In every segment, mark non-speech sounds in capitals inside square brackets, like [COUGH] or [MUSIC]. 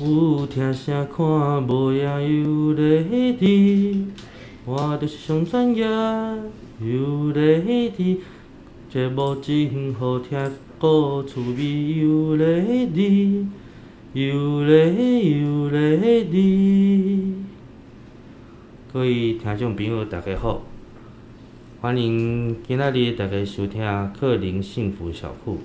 有听声看，无影有咧滴，我就是上专业，有咧滴，节目真好听，够趣味，有咧滴，有咧有咧滴。各位听众朋友，大家好，欢迎今仔日大家收听克林幸福小铺。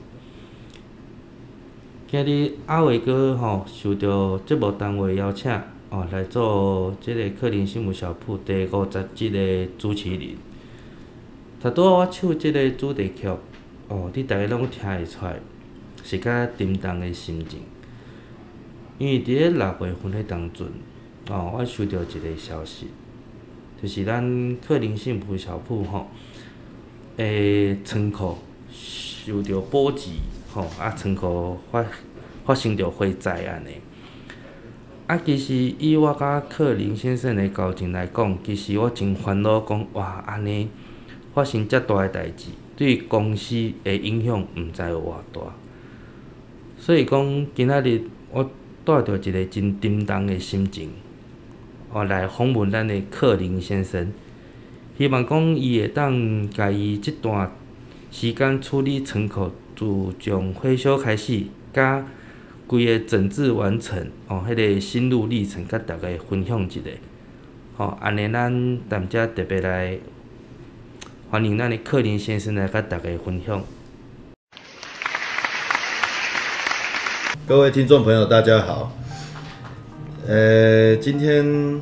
今日阿伟哥吼受到节目单位邀请，哦来做即个克林幸福小铺第五十集的主持人。拄拄我唱即个主题曲，哦，你大家拢听会出来，是较沉重的心情。因为伫咧六月份迄当阵，哦，我收到一个消息，就是咱克林幸福小铺吼，诶，仓库受到波及。吼，啊，仓库发发生着火灾安尼。啊，其实以我甲克林先生的交情来讲，其实我真烦恼，讲哇，安尼发生遮大诶代志，对公司诶影响毋知有偌大。所以讲，今仔日我带着一个真沉重诶心情，哦，来访问咱诶克林先生，希望讲伊会当家己即段时间处理仓库。自从火烧开始，甲规个整治完成，哦，迄、那个心路历程，甲大家分享一下。吼，安尼咱踮遮特别来欢迎咱的克林先生来甲大家分享。各位听众朋友，大家好。呃，今天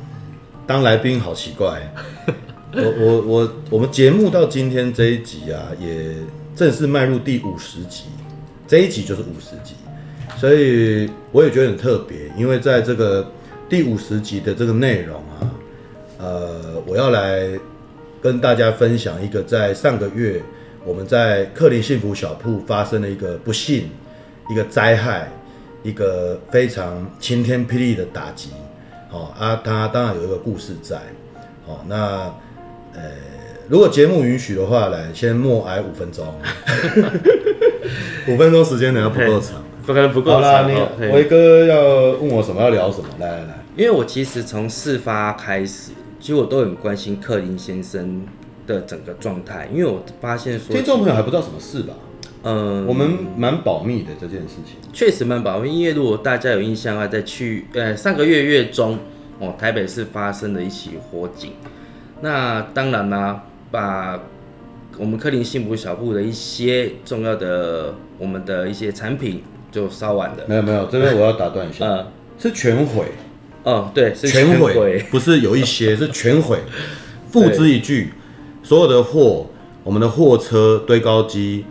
当来宾好奇怪。[LAUGHS] 我我我我们节目到今天这一集啊，也。正式迈入第五十集，这一集就是五十集，所以我也觉得很特别，因为在这个第五十集的这个内容啊，呃，我要来跟大家分享一个在上个月我们在克林幸福小铺发生的一个不幸、一个灾害、一个非常晴天霹雳的打击。好啊，它当然有一个故事在。好，那呃。如果节目允许的话，来先默哀五分钟。[LAUGHS] 五分钟时间可能不够长，不可能不够啦，你维哥要问我什么，要聊什么？来来来，因为我其实从事发开始，其实我都很关心克林先生的整个状态，因为我发现说，听众朋友还不知道什么事吧？嗯，我们蛮保密的这件事情，确实蛮保密。因为如果大家有印象的话，在去呃上个月月中哦，台北市发生了一起火警，那当然啦。把我们克林幸福小铺的一些重要的我们的一些产品就烧完的。没有没有，这边我要打断一下，嗯，是全毁。哦，对，是全毁，不是有一些，[LAUGHS] 是全毁。付之一炬，所有的货，我们的货车、堆高机、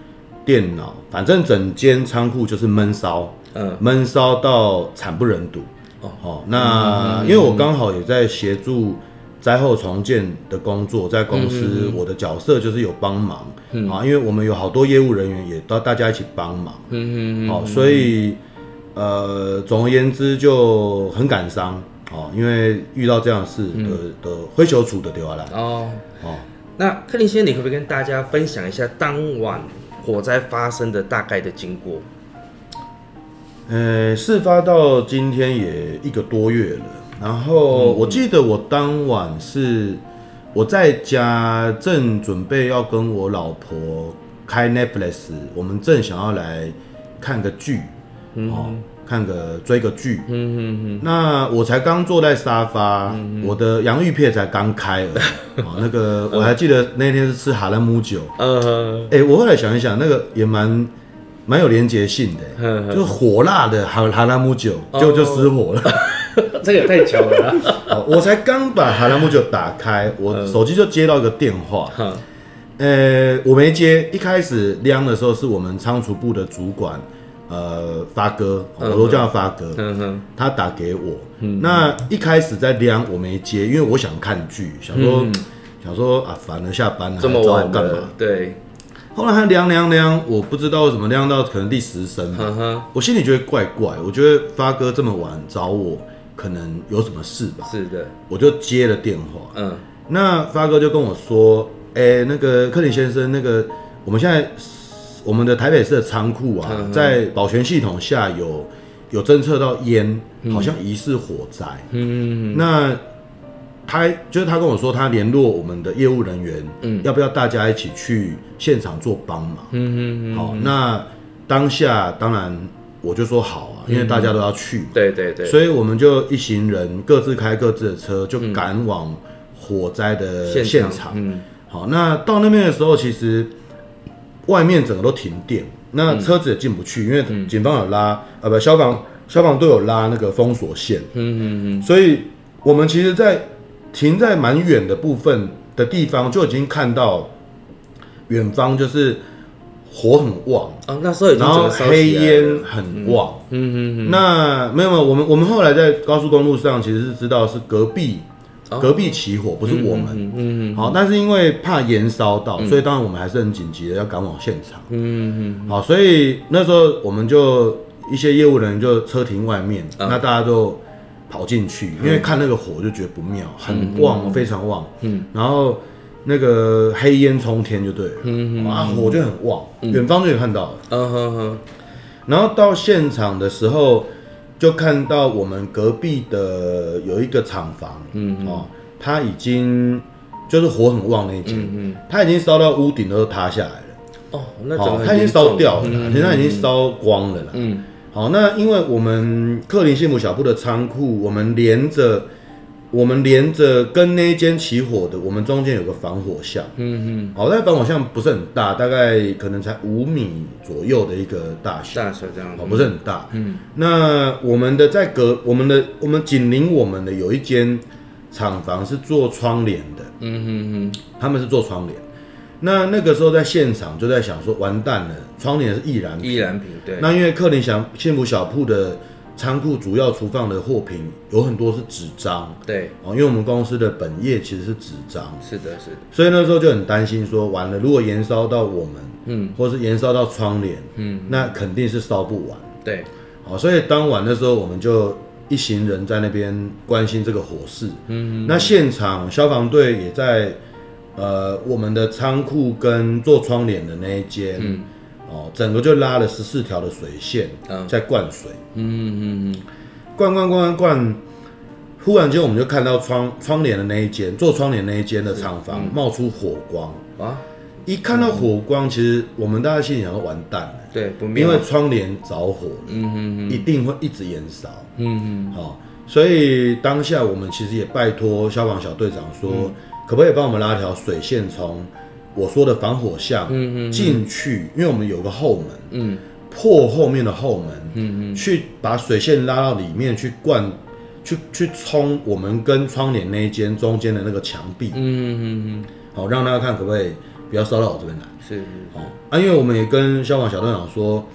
电脑，反正整间仓库就是闷烧，嗯，闷烧到惨不忍睹。哦，好，那因为我刚好也在协助。灾后重建的工作，在公司，我的角色就是有帮忙，嗯、啊，因为我们有好多业务人员也到大家一起帮忙，嗯嗯好，所以呃，总而言之就很感伤，哦，因为遇到这样的事的、嗯、的灰球处的丢下来，哦。哦，那克林先生，你可不可以跟大家分享一下当晚火灾发生的大概的经过？呃，事发到今天也一个多月了。然后我记得我当晚是我在家正准备要跟我老婆开 Netflix，我们正想要来看个剧，哦，看个追个剧。嗯嗯嗯。那我才刚坐在沙发，我的洋芋片才刚开了。[LAUGHS] 哦，那个我还记得那天是吃哈拉姆酒。[LAUGHS] 嗯。哎，我后来想一想，那个也蛮蛮有连结性的，就火辣的哈哈拉姆酒就就失火了。[LAUGHS] [LAUGHS] 这个也太巧了啦！[LAUGHS] 我才刚把哈拉木酒打开，我手机就接到一个电话。呃，我没接。一开始亮的时候是我们仓储部的主管，呃，发哥，我都叫他发哥。嗯哼，他打给我。那一开始在亮，我没接，因为我想看剧，想说想说啊，反而下班了，这么晚干嘛？对。后来他亮亮亮，我不知道为什么亮到可能第十声。我心里觉得怪怪，我觉得发哥这么晚找我。可能有什么事吧？是的，我就接了电话。嗯，那发哥就跟我说：“哎、欸，那个克林先生，那个我们现在我们的台北市的仓库啊，嗯、在保全系统下有有侦测到烟，好像疑似火灾。嗯嗯，那他就是他跟我说，他联络我们的业务人员，嗯，要不要大家一起去现场做帮忙？嗯嗯好，那当下当然我就说好啊，因为大家都要去嘛。对对对。所以我们就一行人各自开各自的车，就赶往火灾的现场。嗯。好，那到那边的时候，其实外面整个都停电。那车子也进不去，因为警方有拉，呃，不，消防消防队有拉那个封锁线。嗯嗯嗯。所以我们其实，在停在蛮远的部分的地方，就已经看到远方就是火很旺。啊。那时候已经然后黑烟很旺。嗯嗯嗯。那没有没有，我们我们后来在高速公路上，其实是知道是隔壁。隔壁起火不是我们，嗯嗯，好，但是因为怕延烧到，所以当然我们还是很紧急的要赶往现场，嗯嗯，好，所以那时候我们就一些业务人员就车停外面，那大家就跑进去，因为看那个火就觉得不妙，很旺，非常旺，嗯，然后那个黑烟冲天就对了，嗯嗯，啊，火就很旺，远方就有看到了，嗯哼哼，然后到现场的时候。就看到我们隔壁的有一个厂房，嗯哦，它已经就是火很旺那一间，嗯它已经烧到屋顶都塌下来了，哦，那怎么它已经烧掉了，现在已经烧光了啦，嗯，好，那因为我们克林幸福小铺的仓库，我们连着。我们连着跟那一间起火的，我们中间有个防火巷，嗯嗯，好，那防火巷不是很大，大概可能才五米左右的一个大小，大小这样，哦，不是很大，嗯，那我们的在隔我们的我们紧邻我们的有一间厂房是做窗帘的，嗯哼哼，他们是做窗帘，那那个时候在现场就在想说，完蛋了，窗帘是易燃易燃品，对，那因为克林祥幸福小铺的。仓库主要存放的货品有很多是纸张，对。哦，因为我们公司的本业其实是纸张，是的，是的，所以那时候就很担心说，完了如果延烧到我们，嗯，或是延烧到窗帘，嗯，那肯定是烧不完，对，哦，所以当晚的时候我们就一行人在那边关心这个火势，嗯，那现场消防队也在，呃，我们的仓库跟做窗帘的那一间，嗯。哦，整个就拉了十四条的水线，在灌水，嗯嗯嗯，灌灌灌灌，忽然间我们就看到窗窗帘的那一间做窗帘那一间的厂房冒出火光。啊！一看到火光，其实我们大家心里想说完蛋了，对，因为窗帘着火，嗯嗯嗯，一定会一直延烧，嗯嗯，好，所以当下我们其实也拜托消防小队长说，可不可以帮我们拉条水线从。我说的防火巷进去，因为我们有个后门，嗯，破后面的后门，嗯嗯，去把水线拉到里面去灌，去去冲我们跟窗帘那一间中间的那个墙壁，嗯嗯嗯，好，让大家看可不可以不要烧到我这边来，是，好啊，因为我们也跟消防小队长说，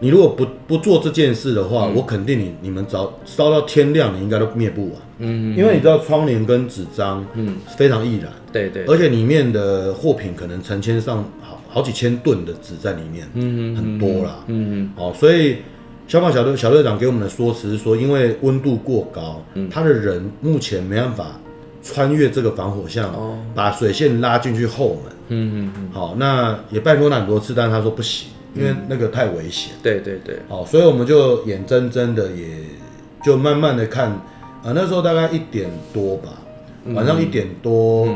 你如果不不做这件事的话，我肯定你你们早烧到天亮，你应该都灭不完，嗯，因为你知道窗帘跟纸张，嗯，非常易燃。对对，而且里面的货品可能成千上好好几千吨的纸在里面，嗯嗯，很多啦，嗯嗯，哦，所以消防小队小队长给我们的说辞是说，因为温度过高，嗯，他的人目前没办法穿越这个防火巷，哦，把水线拉进去后门，嗯嗯嗯，好，那也拜托他很多次，但是他说不行，因为那个太危险，对对对，好，所以我们就眼睁睁的也就慢慢的看，啊，那时候大概一点多吧，晚上一点多。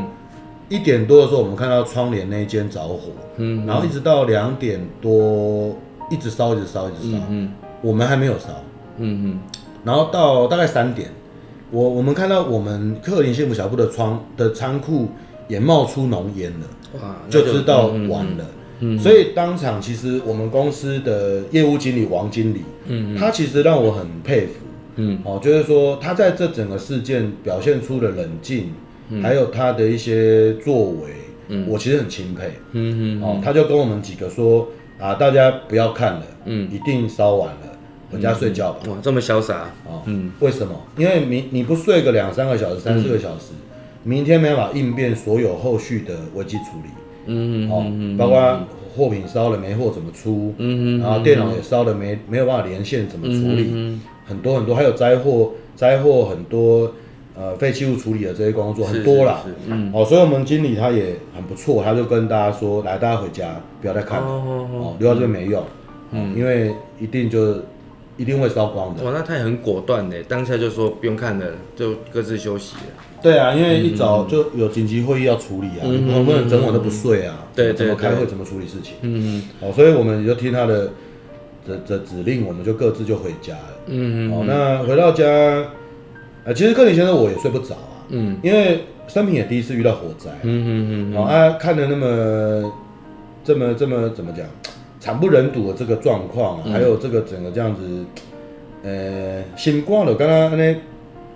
一点多的时候，我们看到窗帘那一间着火，嗯，然后一直到两点多，一直烧，一直烧，一直烧，嗯，我们还没有烧，嗯嗯，然后到大概三点，我我们看到我们克林幸福小铺的窗的仓库也冒出浓烟了，哇，就知道完了，嗯，所以当场其实我们公司的业务经理王经理，嗯，他其实让我很佩服，嗯，哦，就是说他在这整个事件表现出了冷静。还有他的一些作为，嗯，我其实很钦佩，嗯嗯，哦，他就跟我们几个说啊，大家不要看了，嗯，一定烧完了，回家睡觉吧。哇，这么潇洒，哦，嗯，为什么？因为你你不睡个两三个小时、三四个小时，明天没办法应变所有后续的危机处理，嗯嗯，哦，包括货品烧了没货怎么出，嗯嗯，然后电脑也烧了没没有办法连线怎么处理，很多很多，还有灾祸灾祸很多。呃，废弃物处理的这些工作很多啦，嗯，哦，所以我们经理他也很不错，他就跟大家说，来，大家回家，不要再看了，哦，留到这边没用，嗯，因为一定就一定会烧光的。哇，那他也很果断的，当下就说不用看了，就各自休息了。对啊，因为一早就有紧急会议要处理啊，嗯、我们不能整晚都不睡啊。对、嗯、怎么开会，怎么处理事情？嗯嗯。哦，所以我们就听他的的的指令，我们就各自就回家了。嗯嗯。哦，那回到家，呃，其实克林先生我也睡不着啊。嗯。因为生平也第一次遇到火灾。嗯嗯嗯。哦，啊，看的那么这么这么怎么讲？惨不忍睹的这个状况，还有这个整个这样子，呃，心肝了，刚刚那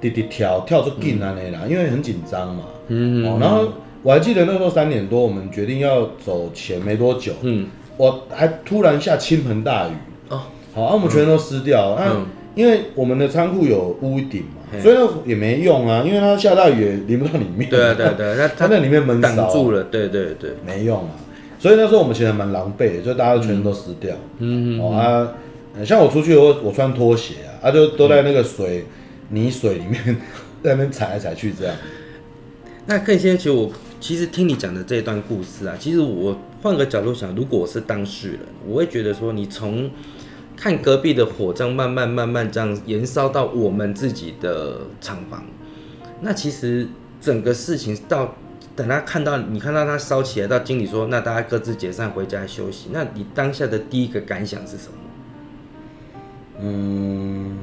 滴滴跳跳出劲啊那啦，因为很紧张嘛。嗯哦，然后我还记得那时候三点多，我们决定要走前没多久，嗯，我还突然下倾盆大雨。哦，好，啊，我们全都湿掉。嗯，因为我们的仓库有屋顶嘛，所以也没用啊，因为它下大雨也淋不到里面。对对对，[LAUGHS] 它它在里面闷挡住了。对对对，没用啊。所以那时候我们其实蛮狼狈的，就大家都全都湿掉。嗯哦啊，像我出去我我穿拖鞋啊，啊就都在那个水、嗯、泥水里面 [LAUGHS] 在那边踩来踩去这样。那可以先其实我其实听你讲的这一段故事啊，其实我换个角度想，如果我是当事人，我会觉得说，你从看隔壁的火这样慢慢慢慢这样延烧到我们自己的厂房，那其实整个事情到。等他看到你看到他烧起来，到经理说，那大家各自解散回家休息。那你当下的第一个感想是什么？嗯，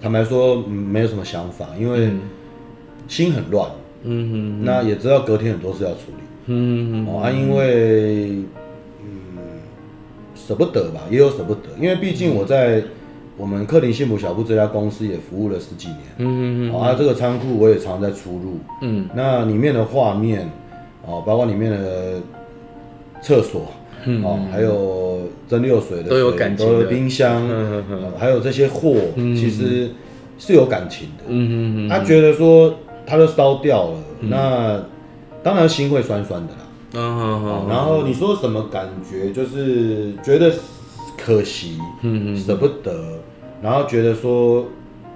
坦白说没有什么想法，因为心很乱。嗯哼，那也知道隔天很多事要处理。嗯哼，啊，因为嗯舍不得吧，也有舍不得，因为毕竟我在。我们克林幸福小铺这家公司也服务了十几年，嗯嗯嗯，好，啊，这个仓库我也常在出入，嗯，那里面的画面，哦，包括里面的厕所，嗯，哦，还有蒸馏水的，都有感情的。冰箱，嗯嗯，还有这些货，其实是有感情的，嗯嗯嗯，他觉得说他都烧掉了，那当然心会酸酸的啦，嗯嗯，然后你说什么感觉？就是觉得可惜，嗯嗯，舍不得。然后觉得说，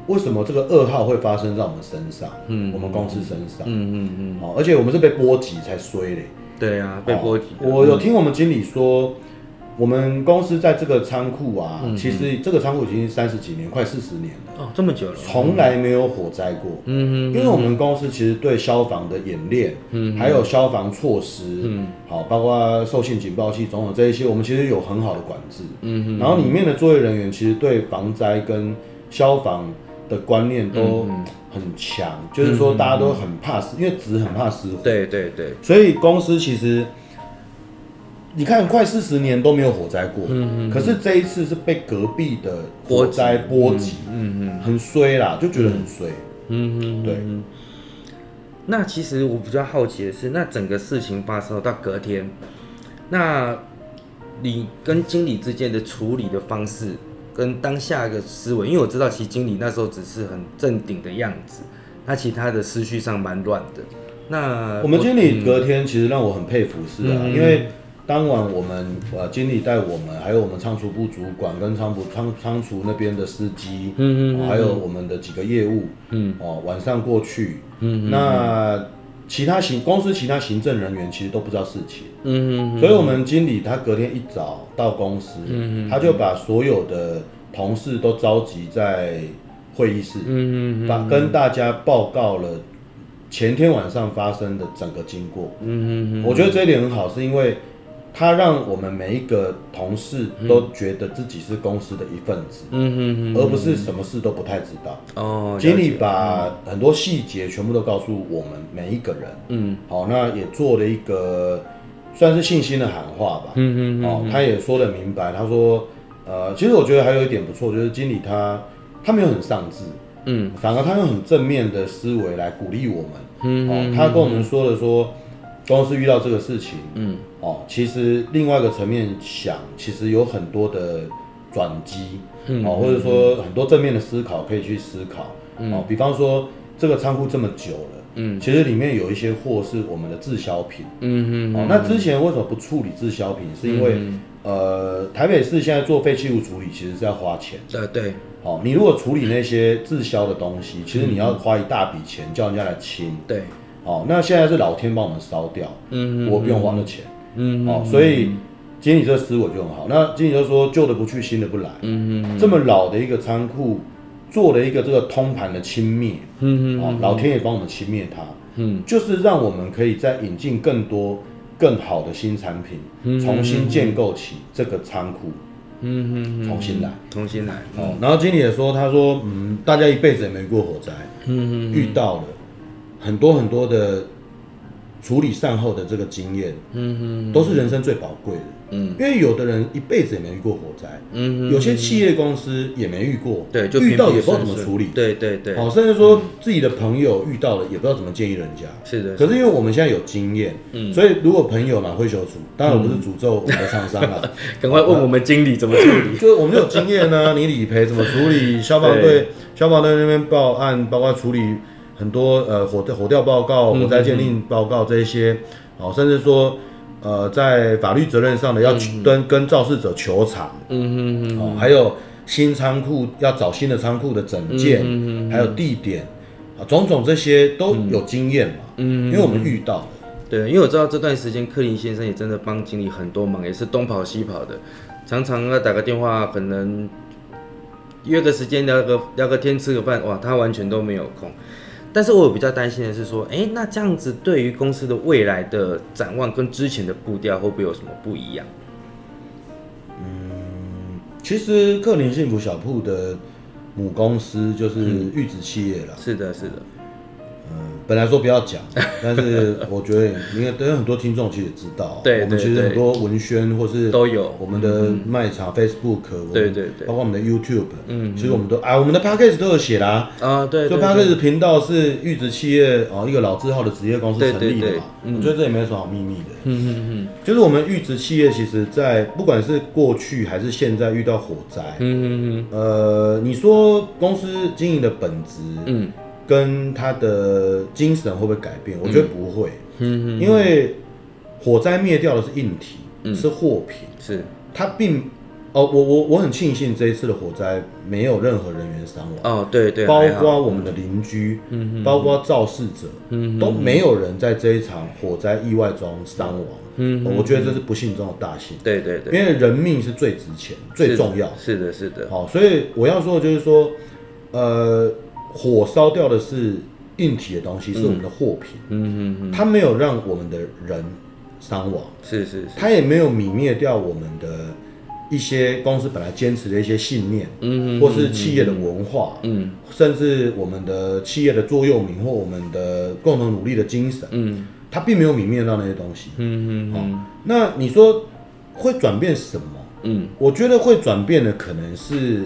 为什么这个噩耗会发生在我们身上？嗯，我们公司身上。嗯嗯嗯。哦，而且我们是被波及才衰嘞。对啊，被波及。我有听我们经理说，我们公司在这个仓库啊，其实这个仓库已经三十几年，快四十年了。哦，这么久了，从来没有火灾过。嗯嗯。因为我们公司其实对消防的演练，嗯，还有消防措施，嗯，好，包括受信警报器，种种这一些，我们其实有很好的管制。嗯嗯。然后里面的作业人员其实对防灾跟消防的观念都很强，就是说大家都很怕失，因为纸很怕失火。对对对。所以公司其实。你看，快四十年都没有火灾过，嗯嗯，可是这一次是被隔壁的火灾波及，嗯嗯，很衰啦，就觉得很衰，嗯嗯，对。那其实我比较好奇的是，那整个事情发生到隔天，那你跟经理之间的处理的方式，跟当下一个思维，因为我知道其实经理那时候只是很镇定的样子，那其他的思绪上蛮乱的。那我们经理隔天其实让我很佩服，是啊，因为。当晚我们呃经理带我们，还有我们仓储部主管跟仓储仓仓储那边的司机，嗯嗯，还有我们的几个业务，嗯。哦，晚上过去，嗯那其他行公司其他行政人员其实都不知道事情，嗯嗯，所以我们经理他隔天一早到公司，嗯他就把所有的同事都召集在会议室，嗯嗯，把跟大家报告了前天晚上发生的整个经过，嗯嗯，我觉得这一点很好，是因为。他让我们每一个同事都觉得自己是公司的一份子，嗯而不是什么事都不太知道。哦，经理把很多细节全部都告诉我们每一个人，嗯，好，那也做了一个算是信心的喊话吧，嗯嗯，哦，他也说得明白，他说，呃，其实我觉得还有一点不错，就是经理他他没有很丧志，嗯，反而他用很正面的思维来鼓励我们，嗯，哦，他跟我们说了说。公司遇到这个事情，嗯，哦，其实另外一个层面想，其实有很多的转机，嗯，哦，或者说很多正面的思考可以去思考，嗯，哦，比方说这个仓库这么久了，嗯，其实里面有一些货是我们的滞销品，嗯嗯，哦，那之前为什么不处理滞销品？是因为，呃，台北市现在做废弃物处理其实是要花钱，对对，哦，你如果处理那些滞销的东西，其实你要花一大笔钱叫人家来清，对。哦，那现在是老天帮我们烧掉，嗯，我不用花的钱，嗯，哦，所以经理这思维就很好。那经理就说旧的不去，新的不来。嗯嗯，这么老的一个仓库，做了一个这个通盘的清灭。嗯嗯，老天也帮我们清灭它。嗯，就是让我们可以再引进更多更好的新产品，重新建构起这个仓库。嗯嗯，重新来，重新来。哦，然后经理也说，他说，嗯，大家一辈子也没过火灾。嗯嗯，遇到了很多很多的。处理善后的这个经验，嗯哼，都是人生最宝贵的，嗯，因为有的人一辈子也没遇过火灾，嗯，有些企业公司也没遇过，对，就遇到也不知道怎么处理，对对对，好，甚至说自己的朋友遇到了也不知道怎么建议人家，是的，可是因为我们现在有经验，嗯，所以如果朋友嘛会求助，当然我不是诅咒我们的厂商了，[LAUGHS] 赶快问我们经理怎么处理，[LAUGHS] 就是我们有经验呢，你理赔怎么处理，消防队消防队那边报案，包括处理。很多呃火火调报告、火灾鉴定报告这一些，哦、嗯，甚至说呃在法律责任上的要跟、嗯、跟肇事者求偿，嗯嗯嗯，哦，还有新仓库要找新的仓库的整建，嗯嗯，还有地点啊，种种这些都有经验嘛，嗯，因为我们遇到了，对，因为我知道这段时间克林先生也真的帮经理很多忙，也是东跑西跑的，常常要打个电话，可能约个时间聊个聊个天吃个饭，哇，他完全都没有空。但是我有比较担心的是说，哎、欸，那这样子对于公司的未来的展望跟之前的步调会不会有什么不一样？嗯，其实克林幸福小铺的母公司就是玉子企业了、嗯。是的，是的。本来说不要讲，[LAUGHS] 但是我觉得应该都有很多听众其实也知道，对，我们其实很多文宣或是都有我们的卖场 Facebook，对对对，包括我们的 YouTube，嗯，其实我们都啊，我们的 Podcast 都有写啦，啊，对，就 Podcast 频道是玉子企业哦，一个老字号的职业公司成立的嘛，我觉得这也没有什么好秘密的，嗯嗯嗯，就是我们玉子企业其实，在不管是过去还是现在遇到火灾，嗯嗯嗯，呃，你说公司经营的本质，嗯。跟他的精神会不会改变？我觉得不会，嗯，因为火灾灭掉的是硬体，嗯、是货品，是。它并哦，我我我很庆幸这一次的火灾没有任何人员伤亡，哦，对对，包括我们的邻居，嗯，包括肇事者，嗯，都没有人在这一场火灾意外中伤亡，嗯，我觉得这是不幸中的大幸，对对对，因为人命是最值钱、最重要，是的，是的，好，所以我要说的就是说，呃。火烧掉的是硬体的东西，是我们的货品。嗯嗯嗯，它没有让我们的人伤亡，是是是，它也没有泯灭掉我们的一些公司本来坚持的一些信念，嗯，或是企业的文化，嗯，甚至我们的企业的座右铭或我们的共同努力的精神，嗯，它并没有泯灭到那些东西。嗯嗯，好，那你说会转变什么？嗯，我觉得会转变的可能是。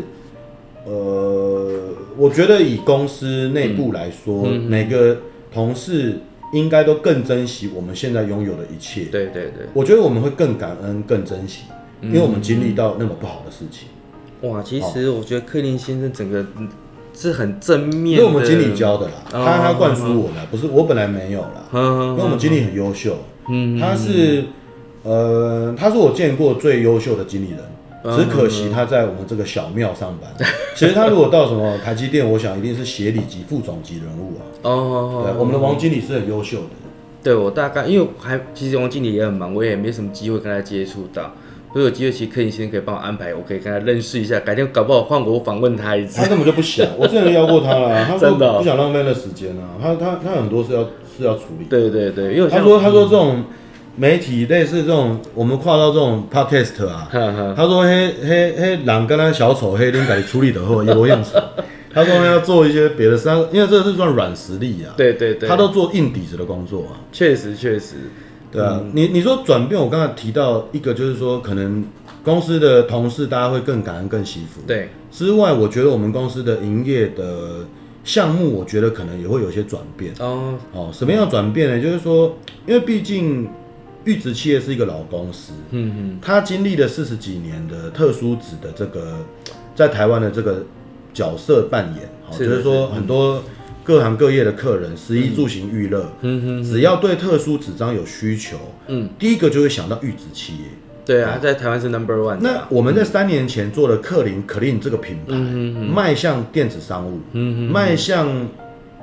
呃，我觉得以公司内部来说，嗯嗯、每个同事应该都更珍惜我们现在拥有的一切。对对对，我觉得我们会更感恩、更珍惜，嗯、因为我们经历到那么不好的事情。哇，其实我觉得克林先生整个是很正面的，因为我们经理教的啦，哦、他他灌输我的，不是我本来没有啦。嗯、因为我们经理很优秀，嗯，他是呃，他是我见过最优秀的经理人。只可惜他在我们这个小庙上班。[LAUGHS] 其实他如果到什么台积电，我想一定是协理级、副总级人物啊。哦，对，我们的王经理是很优秀的。对，我大概因为还其实王经理也很忙，我也没什么机会跟他接触到。如果有机会，其实可以先生可以帮我安排，我可以跟他认识一下。改天搞不好换我访问他一次。他根本就不想，[LAUGHS] 我之前邀过他了，他说不想浪费那时间啊。他他他很多事要是要处理。对对对，因为他说他说这种。媒体类似这种，我们跨到这种 podcast 啊，[LAUGHS] 他说黑黑黑，狼跟他小丑黑林改处理的后有样子。[LAUGHS] 他说要做一些别的事，因为这是算软实力啊。对对对，他都做硬底子的工作啊。确实确实，对啊。你你说转变，我刚才提到一个，就是说可能公司的同事大家会更感恩、更惜福。对。之外，我觉得我们公司的营业的项目，我觉得可能也会有些转变。哦哦，什么样转变呢？就是说，因为毕竟。玉子企业是一个老公司，嗯嗯，他经历了四十几年的特殊子的这个 [TSK] 在台湾的这个角色扮演，好，就是说很多各行各业的客人，食衣住行娱乐，嗯哼，只要对特殊纸张有需求，嗯，第一个就会想到玉子企业，对啊，在台湾是 number one。那我们在三年前做了克林 Clean 这个品牌，迈向电子商务，嗯，迈向。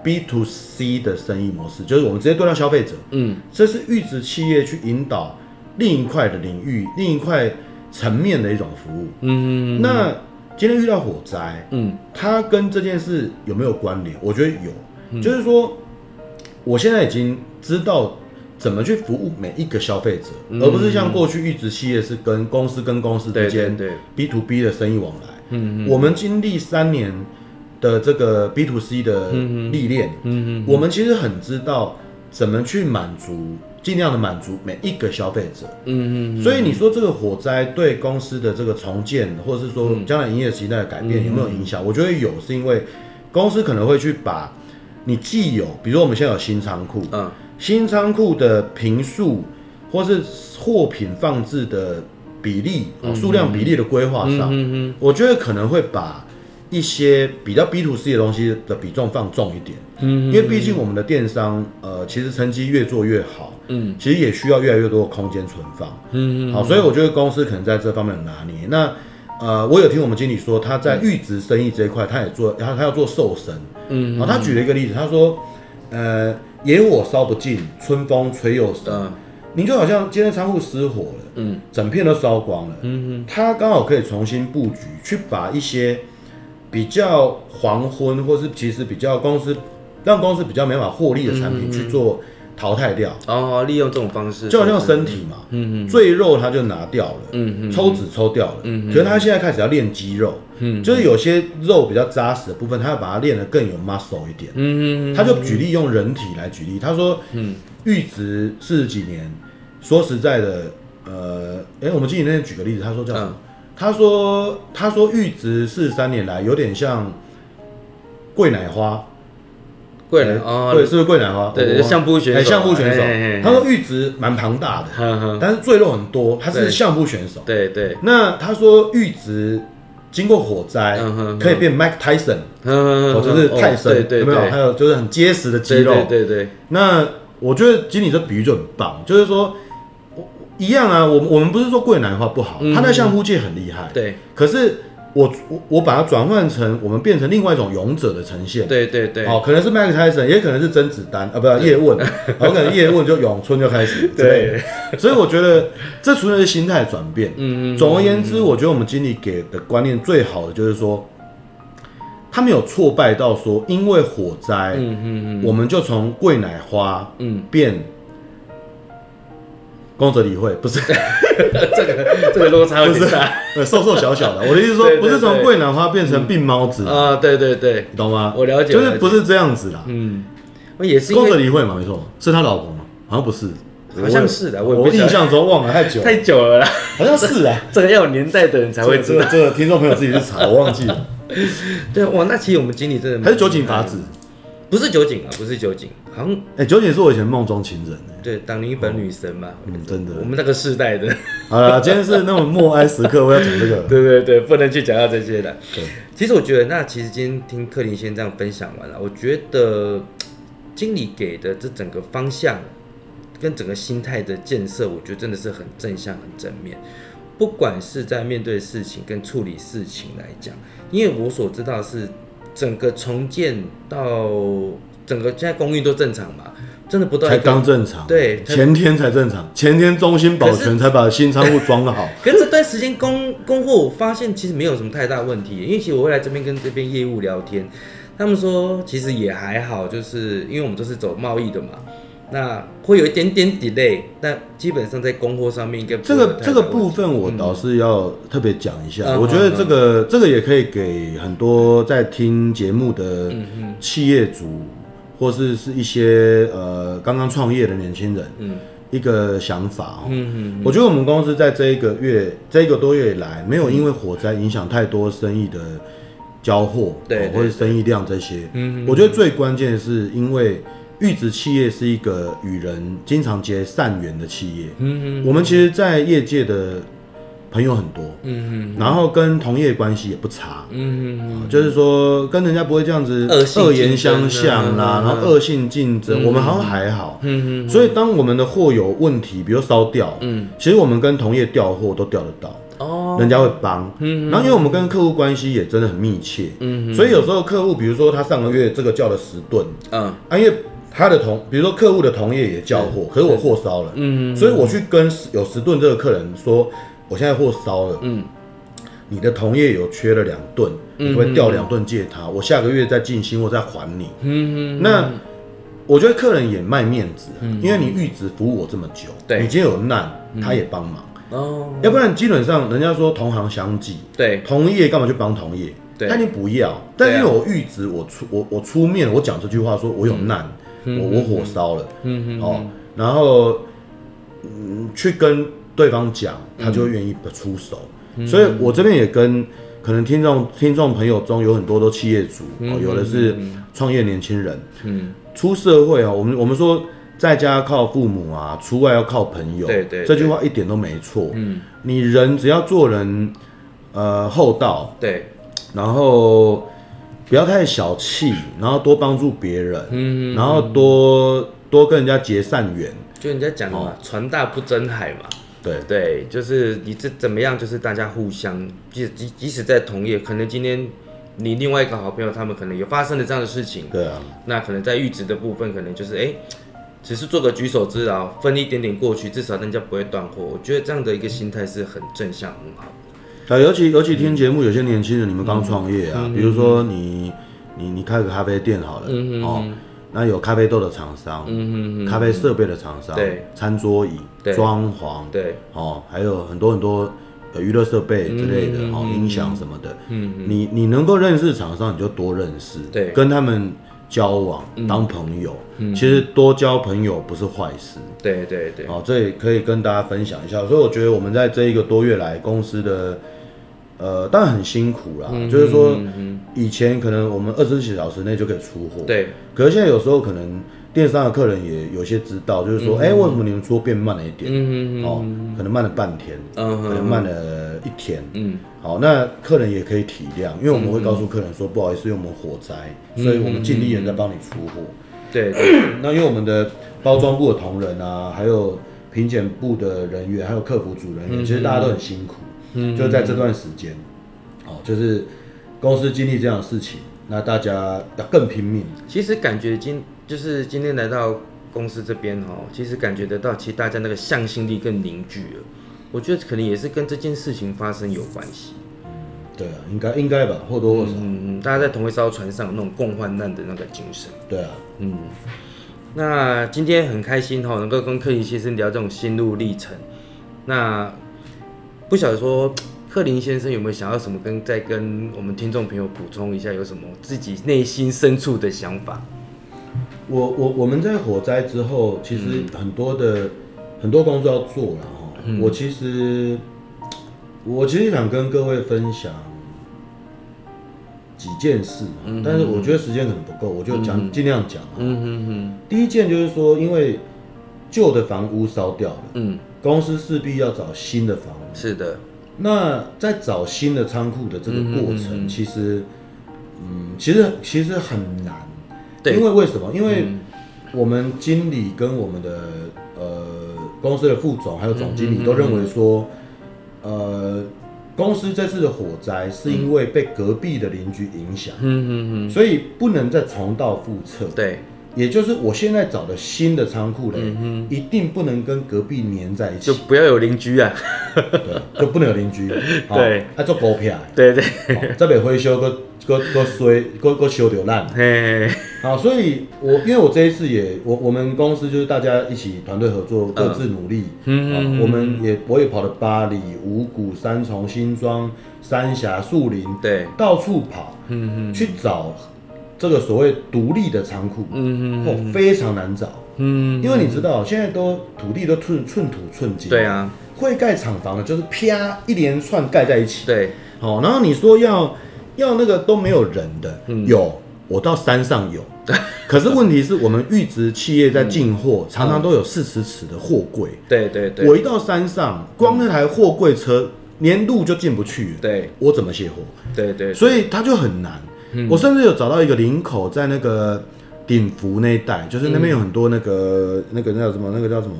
B to C 的生意模式，就是我们直接对到消费者。嗯，这是预值企业去引导另一块的领域，另一块层面的一种服务。嗯，那今天遇到火灾，嗯，它跟这件事有没有关联？我觉得有，嗯、就是说，我现在已经知道怎么去服务每一个消费者，嗯、而不是像过去预值企业是跟公司跟公司之间对 B to B 的生意往来。嗯，我们经历三年的这个 B to C 的历练，嗯嗯，我们其实很知道怎么去满足，尽量的满足每一个消费者，嗯嗯。所以你说这个火灾对公司的这个重建，或者是说将来营业形态的改变有没有影响？我觉得有，是因为公司可能会去把你既有，比如说我们现在有新仓库，嗯，新仓库的平数或是货品放置的。比例数量比例的规划上，嗯、我觉得可能会把一些比较 B to C 的东西的比重放重一点，嗯，因为毕竟我们的电商，呃，其实成绩越做越好，嗯，其实也需要越来越多的空间存放，嗯，好，所以我觉得公司可能在这方面拿捏。那，呃，我有听我们经理说，他在预值生意这一块，他也做，他他要做瘦身，嗯，好，他举了一个例子，他说，呃，野火烧不尽，春风吹又生。嗯。你就好像今天仓库失火了，嗯，整片都烧光了，嗯哼，他刚好可以重新布局，去把一些比较黄昏，或是其实比较公司让公司比较没办法获利的产品去做淘汰掉，哦，利用这种方式，就好像身体嘛，嗯嗯，赘肉他就拿掉了，嗯嗯，抽脂抽掉了，嗯，可是他现在开始要练肌肉，嗯，就是有些肉比较扎实的部分，他要把它练得更有 muscle 一点，嗯嗯，他就举例用人体来举例，他说，嗯。预值四十几年，说实在的，呃，哎、欸，我们经理那天举个例子，他说叫什么？嗯、他说他说玉植四十三年来有点像桂奶花，桂奶哦，对，是不是桂奶花？对对，相扑选手，相扑选手。他说玉植蛮庞大的，但是赘肉很多，他是相扑选手。对对。那他说玉植经过火灾可以变 Mike Tyson，哦，就是泰森，有没有？还有就是很结实的肌肉，对对对。那我觉得经理这比喻就很棒，就是说，一样啊，我我们不是说桂奶花不好，他在相扑界很厉害，对。可是我我我把它转换成我们变成另外一种勇者的呈现，对对对。哦，可能是麦克泰森，也可能是甄子丹啊，不是叶问，有可能叶问就咏春就开始，对。所以我觉得这纯粹是心态转变。嗯嗯。总而言之，我觉得我们经理给的观念最好的就是说。他没有挫败到说，因为火灾，嗯嗯嗯，我们就从桂奶花，嗯，变宫泽理惠，不是。[LAUGHS] 这个这个落差有点大，瘦瘦小小的。我的意思说，[LAUGHS] 不是从桂兰花变成病猫子啊，对对对，懂吗？我了解，就是不是这样子啦。嗯，也是宫泽理惠嘛，没错，是他老婆吗？好像不是，好像是的，我印象中忘了太久太久了啦，好像是啊，[LAUGHS] 这个要有年代的人才会知道，这个听众朋友自己去查，我忘记了。对哇，那其实我们经理真的还是酒井法子，不是酒井啊，不是酒井，好像哎，酒井是我以前梦中情人，对，当年一本女神嘛，嗯，真的，我们那个世代的。好了，今天是那种默哀时刻，我要讲这个，[LAUGHS] 对对对，不能去讲到这些的。对，其实我觉得，那其实今天听克林先这样分享完了，我觉得经理给的这整个方向跟整个心态的建设，我觉得真的是很正向、很正面。不管是在面对事情跟处理事情来讲。因为我所知道是整个重建到整个现在公寓都正常嘛，真的不断才刚正常，对，前天才正常，前天中心保全才把新仓库装好。[LAUGHS] 可是这段时间供供货，我发现其实没有什么太大问题，因为其实我会来这边跟这边业务聊天，他们说其实也还好，就是因为我们都是走贸易的嘛。那会有一点点 delay，但基本上在供货上面应该这个这个部分我倒是要特别讲一下。嗯、我觉得这个、嗯、这个也可以给很多在听节目的企业主，嗯、或是是一些呃刚刚创业的年轻人，嗯，一个想法哦。嗯嗯。我觉得我们公司在这一个月这一个多月以来，没有因为火灾影响太多生意的交货，对、哦，或者生意量这些。嗯嗯。我觉得最关键的是因为。预职企业是一个与人经常结善缘的企业。嗯哼，我们其实，在业界的朋友很多。嗯嗯，然后跟同业关系也不差。嗯哼，就是说跟人家不会这样子恶言相向啦，然后恶性竞争，我们好像还好。嗯嗯，所以当我们的货有问题，比如烧掉，嗯，其实我们跟同业调货都调得到。哦，人家会帮。嗯，然后因为我们跟客户关系也真的很密切。嗯，所以有时候客户，比如说他上个月这个叫了十吨。嗯，啊，因为他的同，比如说客户的同业也叫货，可是我货烧了，嗯，所以我去跟有十吨这个客人说，我现在货烧了，嗯，你的同业有缺了两吨，你会调两吨借他，我下个月再进新货再还你，嗯嗯，那我觉得客人也卖面子，因为你玉子服务我这么久，对，你今天有难，他也帮忙，哦，要不然基本上人家说同行相忌，对，同业干嘛去帮同业？那你不要，但因为我玉子，我出我我出面，我讲这句话，说我有难，我我火烧了，嗯哦，然后嗯去跟对方讲，他就愿意出手，所以我这边也跟可能听众听众朋友中有很多都企业主，哦，有的是创业年轻人，嗯，出社会啊，我们我们说在家靠父母啊，出外要靠朋友，对对，这句话一点都没错，嗯，你人只要做人，呃，厚道，对。然后不要太小气，然后多帮助别人，嗯，然后多多跟人家结善缘。就人家讲的嘛，船大不争海嘛。对对，就是你这怎么样，就是大家互相，即即即使在同业，可能今天你另外一个好朋友，他们可能也发生了这样的事情。对啊。那可能在预值的部分，可能就是哎，只是做个举手之劳，分一点点过去，至少人家不会断货。我觉得这样的一个心态是很正向，很好。啊，尤其尤其听节目，有些年轻人，你们刚创业啊，比如说你你你开个咖啡店好了，哦，那有咖啡豆的厂商，嗯咖啡设备的厂商，对，餐桌椅、装潢，对，哦，还有很多很多娱乐设备之类的，哦，音响什么的，嗯你你能够认识厂商，你就多认识，对，跟他们交往当朋友，其实多交朋友不是坏事，对对对，哦，这也可以跟大家分享一下，所以我觉得我们在这一个多月来公司的。呃，当然很辛苦啦，嗯、就是说，嗯嗯、以前可能我们二十四小时内就可以出货，对。可是现在有时候可能电商的客人也有些知道，就是说，哎、嗯欸，为什么你们出货变慢了一点？嗯嗯哦，可能慢了半天，嗯，可能慢了一天，嗯。好，那客人也可以体谅，因为我们会告诉客人说，不好意思，因为我们火灾，所以我们尽力人在帮你出货。对，[CLEARS THROAT] 那因为我们的包装部的同仁啊，还有品检部的人员，还有客服组人员，其实大家都很辛苦。嗯，就在这段时间，哦，就是公司经历这样的事情，那大家要更拼命。其实感觉今就是今天来到公司这边哦，其实感觉得到，其实大家那个向心力更凝聚了。我觉得可能也是跟这件事情发生有关系。嗯，对啊，应该应该吧，或多或少。嗯嗯，大家在同一艘船上，那种共患难的那个精神。对啊，嗯。那今天很开心哈，能够跟克林先生聊这种心路历程。那。不晓得说，克林先生有没有想要什么跟再跟我们听众朋友补充一下，有什么自己内心深处的想法？我我我们在火灾之后，其实很多的、嗯、很多工作要做了哈。嗯、我其实我其实想跟各位分享几件事，嗯、但是我觉得时间可能不够，我就讲尽、嗯、量讲。嗯嗯嗯。第一件就是说，因为旧的房屋烧掉了，嗯。公司势必要找新的房屋。是的。那在找新的仓库的这个过程，其实，嗯，其实其实很难。对。因为为什么？因为我们经理跟我们的呃公司的副总还有总经理都认为说，呃，公司这次的火灾是因为被隔壁的邻居影响。嗯嗯嗯。所以不能再重蹈覆辙。对。也就是我现在找的新的仓库呢，一定不能跟隔壁粘在一起，就不要有邻居啊，对，就不能有邻居，[LAUGHS] 对，啊做狗屁，对对，这边维修个个个衰个个修掉烂，嘿，好，所以我因为我这一次也我我们公司就是大家一起团队合作，各自努力，嗯，我们也我也跑了巴黎、五股、三重、新庄、三峡、树林，对，到处跑，嗯嗯，去找。这个所谓独立的仓库，嗯嗯，非常难找，嗯，因为你知道现在都土地都寸寸土寸金，对啊，会盖厂房的，就是啪一连串盖在一起，对，好，然后你说要要那个都没有人的，有，我到山上有，[LAUGHS] 可是问题是我们玉子企业在进货，常常都有四十尺的货柜，对对对，我一到山上，光那台货柜车连路就进不去，对，我怎么卸货？对对，所以它就很难。我甚至有找到一个林口，在那个顶福那一带，就是那边有很多那个那个那叫什么？那个叫什么？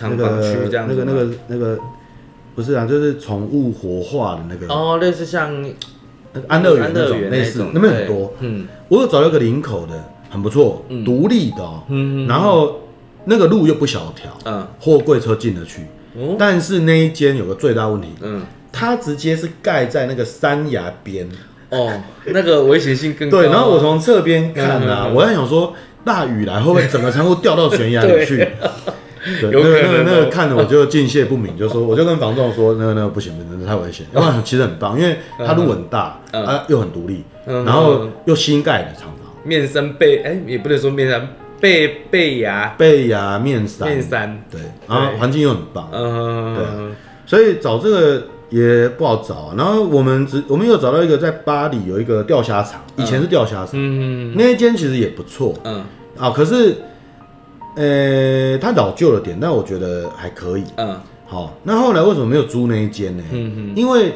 那个那个那个那个不是啊，就是宠物活化的那个哦，类似像安乐园那种类似，那边很多。嗯，我有找到一个林口的，很不错，独立的哦，然后那个路又不小条，嗯，货柜车进得去，但是那一间有个最大问题，嗯，它直接是盖在那个山崖边，哦，那个危险性更高。对，然后我从侧边看啊，我在想说，大雨来会不会整个仓库掉到悬崖里去？对，那个那个那个看着我就敬谢不敏，就说我就跟房仲说，[LAUGHS] 那个那个不行，真的太危险。要不然其实很棒，因为它路很大，啊又很独立，然后又新盖的厂房，面山背哎也不能说面山背背崖背崖面山面山对，然后环境又很棒，嗯对，所以找这个也不好找。然后我们只我们有找到一个在巴黎有一个钓虾场，以前是钓虾场，嗯那一间其实也不错，嗯啊可是。呃，它老旧了点，但我觉得还可以。嗯，好，那后来为什么没有租那一间呢？嗯哼，因为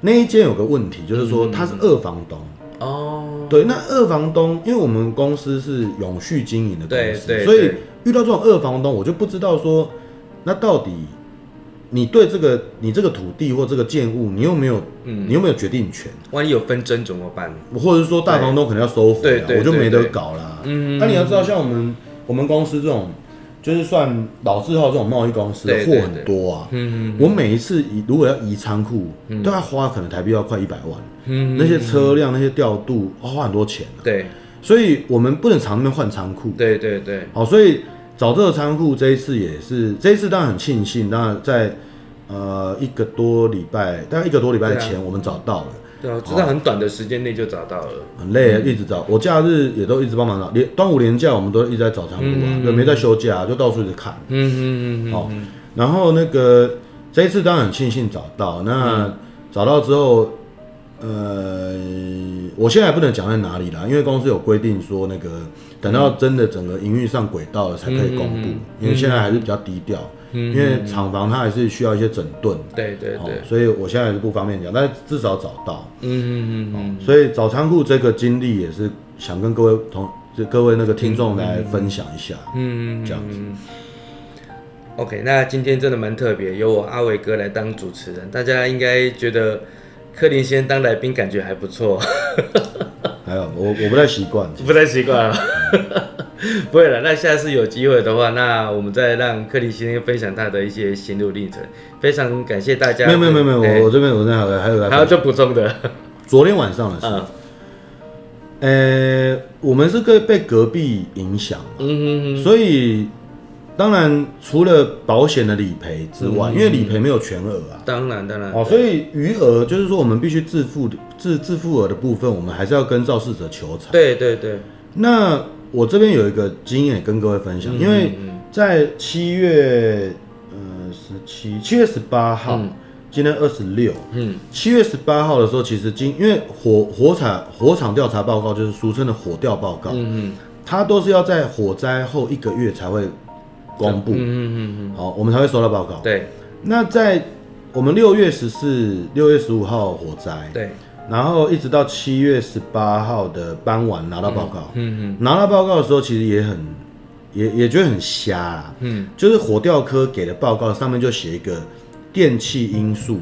那一间有个问题，就是说他是二房东。哦，对，那二房东，因为我们公司是永续经营的公司，对，所以遇到这种二房东，我就不知道说，那到底你对这个你这个土地或这个建物，你又没有，嗯，你又没有决定权？万一有纷争怎么办？或者是说大房东可能要收回，对对，我就没得搞啦。嗯，那你要知道，像我们。我们公司这种就是算老字号这种贸易公司的货很多啊。嗯嗯。我每一次移如果要移仓库，都要花可能台币要快一百万。嗯。那些车辆、那些调度，花很多钱。对。所以我们不能常那边换仓库。对对对。好，所以找这个仓库这一次也是，这一次当然很庆幸，当然在呃一个多礼拜，大概一个多礼拜前我们找到了。对啊，就在很短的时间内就找到了。很累啊，一直找。我假日也都一直帮忙找，连端午连假我们都一直在找仓库啊，对，没在休假，就到处一直看。嗯嗯嗯。好，然后那个这一次当然很庆幸找到，那找到之后，呃，我现在不能讲在哪里啦，因为公司有规定说那个等到真的整个营运上轨道了才可以公布，因为现在还是比较低调。因为厂房它还是需要一些整顿，对对对，所以我现在还是不方便讲，但是至少找到，嗯嗯嗯，所以找仓库这个经历也是想跟各位同就各位那个听众来分享一下，嗯嗯，这样子。OK，那今天真的蛮特别，由我阿伟哥来当主持人，大家应该觉得克林先当来宾感觉还不错，[LAUGHS] 还有我我不太习惯，不太习惯。[LAUGHS] 不会了，那下次有机会的话，那我们再让克林先生分享他的一些心路历程。非常感谢大家。没有没有没有没有，我我这边我这边还有还有还有就补充的。昨天晚上的时候，呃，我们是被被隔壁影响，嗯哼，所以当然除了保险的理赔之外，因为理赔没有全额啊，当然当然。哦，所以余额就是说我们必须自付自自付额的部分，我们还是要跟肇事者求偿。对对对，那。我这边有一个经验跟各位分享，因为在七月呃十七七月十八号，今天二十六，嗯，七月十八号的时候，其实今因为火火场火场调查报告就是俗称的火调报告，嗯嗯，它都是要在火灾后一个月才会公布，嗯嗯嗯，好，我们才会收到报告。对，那在我们六月十四、六月十五号火灾，对。然后一直到七月十八号的傍晚拿到报告，嗯嗯，拿到报告的时候其实也很，也也觉得很瞎啦，嗯，就是火调科给的报告上面就写一个电器因素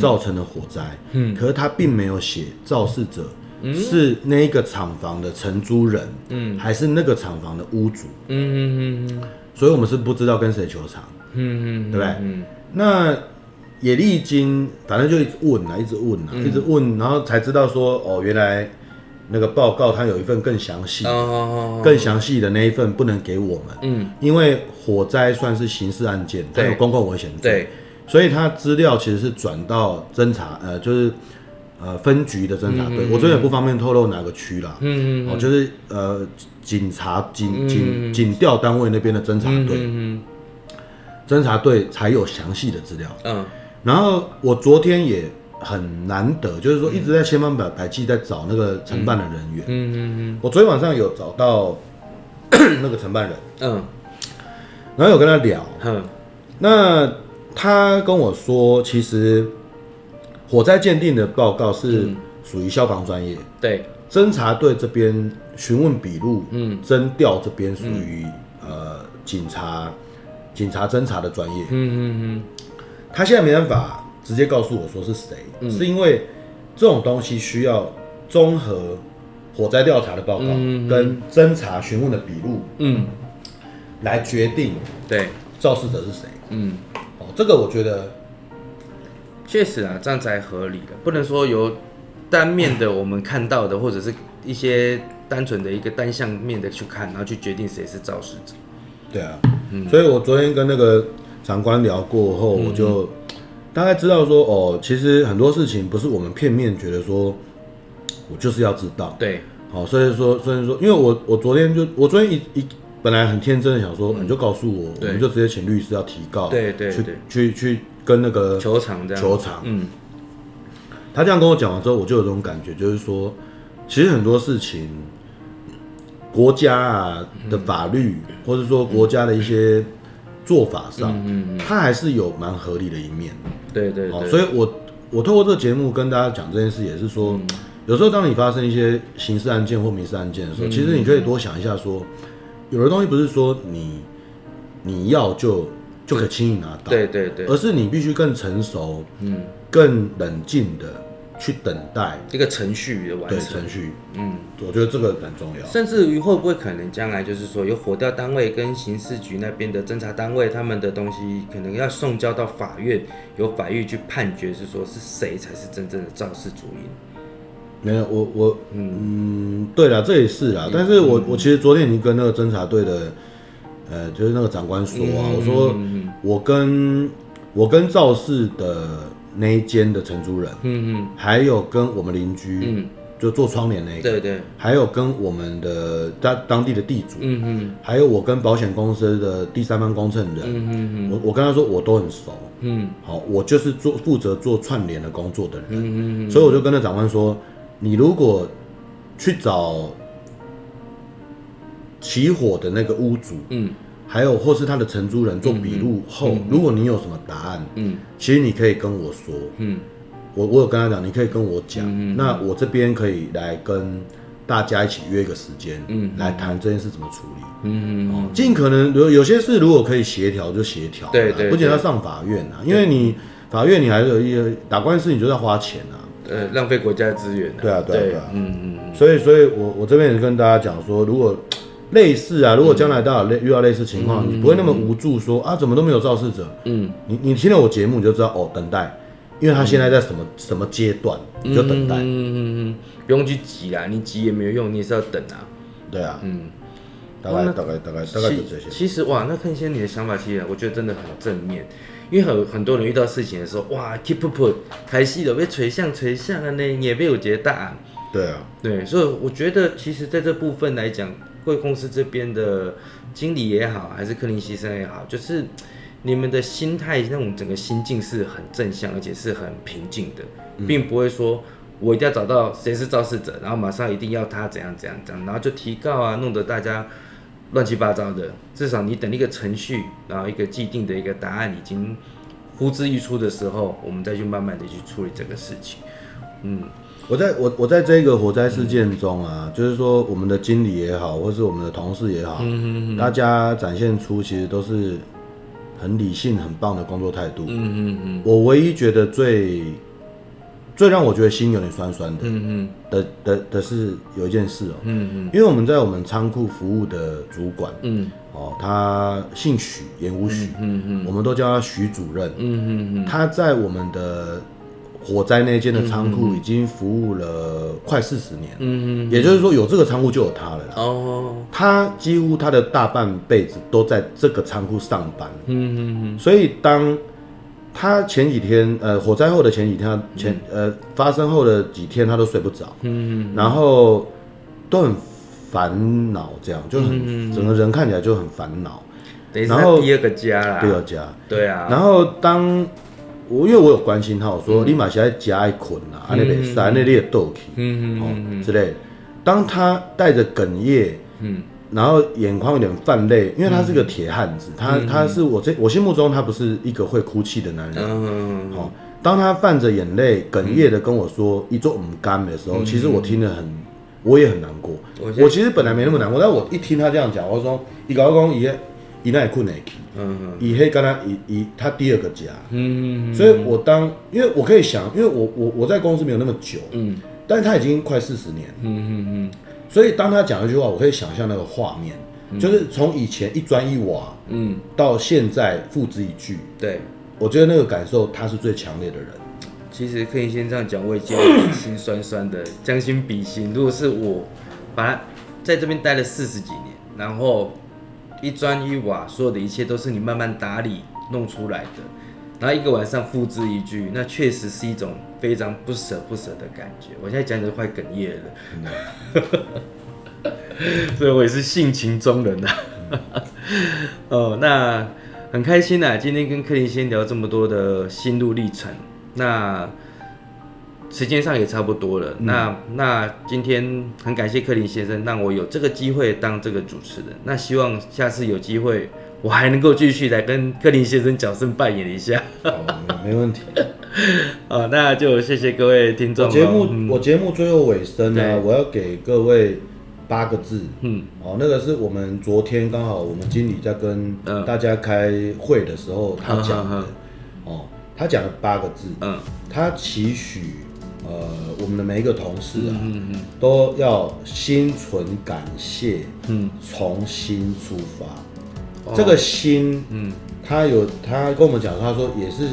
造成的火灾，嗯，可是他并没有写肇事者是那一个厂房的承租人，嗯，还是那个厂房的屋主，嗯嗯嗯，所以我们是不知道跟谁求偿，嗯嗯，对不对？嗯，那。也历经，反正就一直问啊，一直问啊，嗯、一直问，然后才知道说，哦，原来那个报告它有一份更详细、哦、更详细的那一份不能给我们，嗯，因为火灾算是刑事案件，它有公共危险罪，对，所以它资料其实是转到侦查，呃，就是呃分局的侦查队，我这边也不方便透露哪个区啦，嗯，嗯嗯，哦，就是呃警察警警警调单位那边的侦查队，侦查队才有详细的资料，嗯。然后我昨天也很难得，就是说一直在千方百百计在找那个承办的人员。嗯嗯嗯。我昨天晚上有找到 [COUGHS] 那个承办人，嗯，然后有跟他聊，嗯，那他跟我说，其实火灾鉴定的报告是属于消防专业，对，侦查队这边询问笔录，嗯，侦调这边属于呃警察警察侦查的专业，嗯嗯嗯。他现在没办法直接告诉我说是谁，嗯、是因为这种东西需要综合火灾调查的报告嗯。跟侦查询问的笔录，嗯，来决定对，肇事者是谁。嗯，哦，这个我觉得确实啊，这样才合理的，不能说由单面的我们看到的，或者是一些单纯的一个单向面的去看，然后去决定谁是肇事者。对啊，嗯所以我昨天跟那个长官聊过后，我就大概知道说，哦，其实很多事情不是我们片面觉得说，我就是要知道。对，好，所以说，所以说，因为我我昨天就我昨天一一本来很天真的想说，你就告诉我，我们就直接请律师要提告，去对对去去去跟那个球场这样。球场嗯，他这样跟我讲完之后，我就有这种感觉，就是说，其实很多事情，国家啊的法律，或者说国家的一些做法上，嗯嗯它还是有蛮合理的一面。对对对。哦，所以我我透过这个节目跟大家讲这件事，也是说，有时候当你发生一些刑事案件或民事案件的时候，其实你可以多想一下，说，有的东西不是说你你要就就可以轻易拿到，对对对，而是你必须更成熟，嗯，更冷静的去等待这个程序的完对成。程序。嗯，我觉得这个很重要。甚至于会不会可能将来就是说，有火调单位跟刑事局那边的侦查单位，他们的东西可能要送交到法院，由法院去判决，是说是谁才是真正的肇事主因。没有，我我嗯，对了，这也是啦。但是我我其实昨天已经跟那个侦查队的，呃，就是那个长官说啊，我说我跟我跟肇事的那一间的承租人，嗯嗯。还有跟我们邻居，嗯，就做窗帘那个，对对，还有跟我们的当当地的地主，嗯嗯。还有我跟保险公司的第三方公证人，嗯嗯我我跟他说我都很熟，嗯。好，我就是做负责做串联的工作的人，嗯嗯所以我就跟那长官说，你如果去找起火的那个屋主，嗯还有或是他的承租人做笔录后，如果你有什么答案，嗯。其实你可以跟我说，嗯。我我有跟他讲，你可以跟我讲，那我这边可以来跟大家一起约一个时间，嗯来谈这件事怎么处理。嗯嗯哦，尽可能有有些事如果可以协调就协调，对对不仅要上法院啊，因为你法院你还是有一些打官司，你就要花钱啊。呃，浪费国家资源。对啊对啊对啊。嗯嗯。所以，所以我我这边也跟大家讲说，如果类似啊，如果将来大家类遇到类似情况，你不会那么无助说啊，怎么都没有肇事者。嗯你你听了我节目你就知道哦，等待，因为他现在在什么什么阶段，你就等待。嗯嗯嗯，不用去急啦，你急也没有用，你也是要等啊。对啊，嗯。大概大概大概大概就这些。其实哇，那看先你的想法，其实我觉得真的很正面，因为很很多人遇到事情的时候，哇，keep put 开戏了被垂向垂向了呢，也没有觉得答案。对啊，对，所以我觉得其实在这部分来讲，贵公司这边的经理也好，还是克林先生也好，就是你们的心态那种整个心境是很正向，而且是很平静的，并不会说我一定要找到谁是肇事者，然后马上一定要他怎样怎样怎样，然后就提告啊，弄得大家乱七八糟的。至少你等一个程序，然后一个既定的一个答案已经呼之欲出的时候，我们再去慢慢的去处理这个事情。嗯。我在我我在这个火灾事件中啊，就是说我们的经理也好，或是我们的同事也好，大家展现出其实都是很理性、很棒的工作态度。嗯嗯嗯。我唯一觉得最最让我觉得心有点酸酸的嗯的的的是有一件事哦、嗯嗯。因为我们在我们仓库服务的主管嗯。哦，他姓许，严无许，嗯嗯我们都叫他许主任。嗯嗯。他在我们的火灾那间的仓库已经服务了快四十年，嗯也就是说有这个仓库就有他了啦。哦。他几乎他的大半辈子都在这个仓库上班，嗯嗯嗯。所以当他前几天呃火灾后的前几天，他前呃发生后的几天他都睡不着，嗯然后都很烦恼，这样就很整个人看起来就很烦恼。等于是然后他第二个家啦。第二家，对啊。然后当我因为我有关心他，我说立马现在家一捆啊，安尼袂使，安尼你也斗气，嗯哦嗯。之类的。当他带着哽咽，嗯。然后眼眶有点泛泪，因为他是个铁汉子，他他是我这我心目中他不是一个会哭泣的男人。嗯哦，当他泛着眼泪哽咽的跟我说一做唔甘的时候，其实我听得很，我也很难过。我其实本来没那么难过，但我一听他这样讲，我说伊搞讲伊伊那也困下去，嗯伊黑跟他以以他第二个家。嗯所以我当，因为我可以想，因为我我我在公司没有那么久，嗯但是他已经快四十年，嗯嗯嗯所以当他讲一句话，我可以想象那个画面，嗯、就是从以前一砖一瓦，嗯，到现在付之一炬。对，我觉得那个感受他是最强烈的人。其实可以先这样讲，我已经有心酸酸的，将心比心。如果是我，把他在这边待了四十几年，然后一砖一瓦，所有的一切都是你慢慢打理弄出来的。然后一个晚上付之一炬，那确实是一种非常不舍不舍的感觉。我现在讲的快哽咽了，[LAUGHS] 所以我也是性情中人呐。[LAUGHS] 哦，那很开心呐，今天跟克林先聊这么多的心路历程。那时间上也差不多了。嗯、那那今天很感谢克林先生，让我有这个机会当这个主持人。那希望下次有机会。我还能够继续来跟克林先生角色扮演一下，哦，没问题。[LAUGHS] 哦，那就谢谢各位听众。节目、嗯、我节目最后尾声呢，我要给各位八个字。嗯，哦，那个是我们昨天刚好我们经理在跟大家开会的时候他讲的。嗯、哦，他讲了八个字。嗯，他期许呃我们的每一个同事啊，嗯嗯、都要心存感谢，嗯，重新出发。这个心，嗯，他有他跟我们讲，他说也是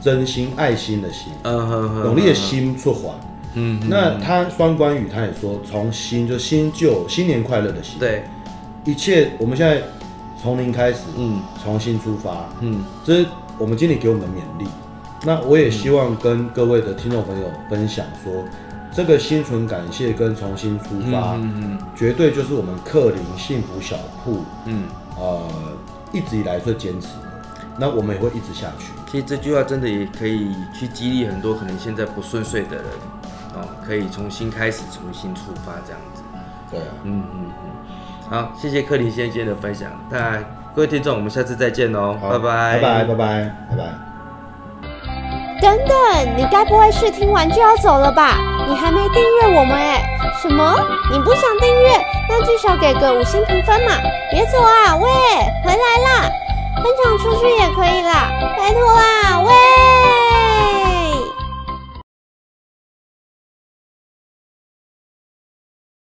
真心爱心的心，嗯哼哼，努力的心出发，嗯，那他双关语他也说从新就新旧新年快乐的心，对，一切我们现在从零开始，嗯，重新出发，嗯，这是我们经理给我们的勉励。那我也希望跟各位的听众朋友分享说，这个心存感谢跟重新出发，嗯嗯，绝对就是我们克林幸福小铺，嗯。呃，一直以来最坚持的，那我们也会一直下去。其实这句话真的也可以去激励很多可能现在不顺遂的人，哦，可以重新开始，重新出发这样子。对啊，嗯嗯嗯。好，谢谢克林先生的分享。那各位听众，我们下次再见喽，拜拜，拜拜，拜拜，拜拜。等等，你该不会是听完就要走了吧？你还没订阅我们哎？什么？你不想订阅？那至少给个五星评分嘛！别走啊，喂，回来啦！分享出去也可以啦，拜托啦，喂！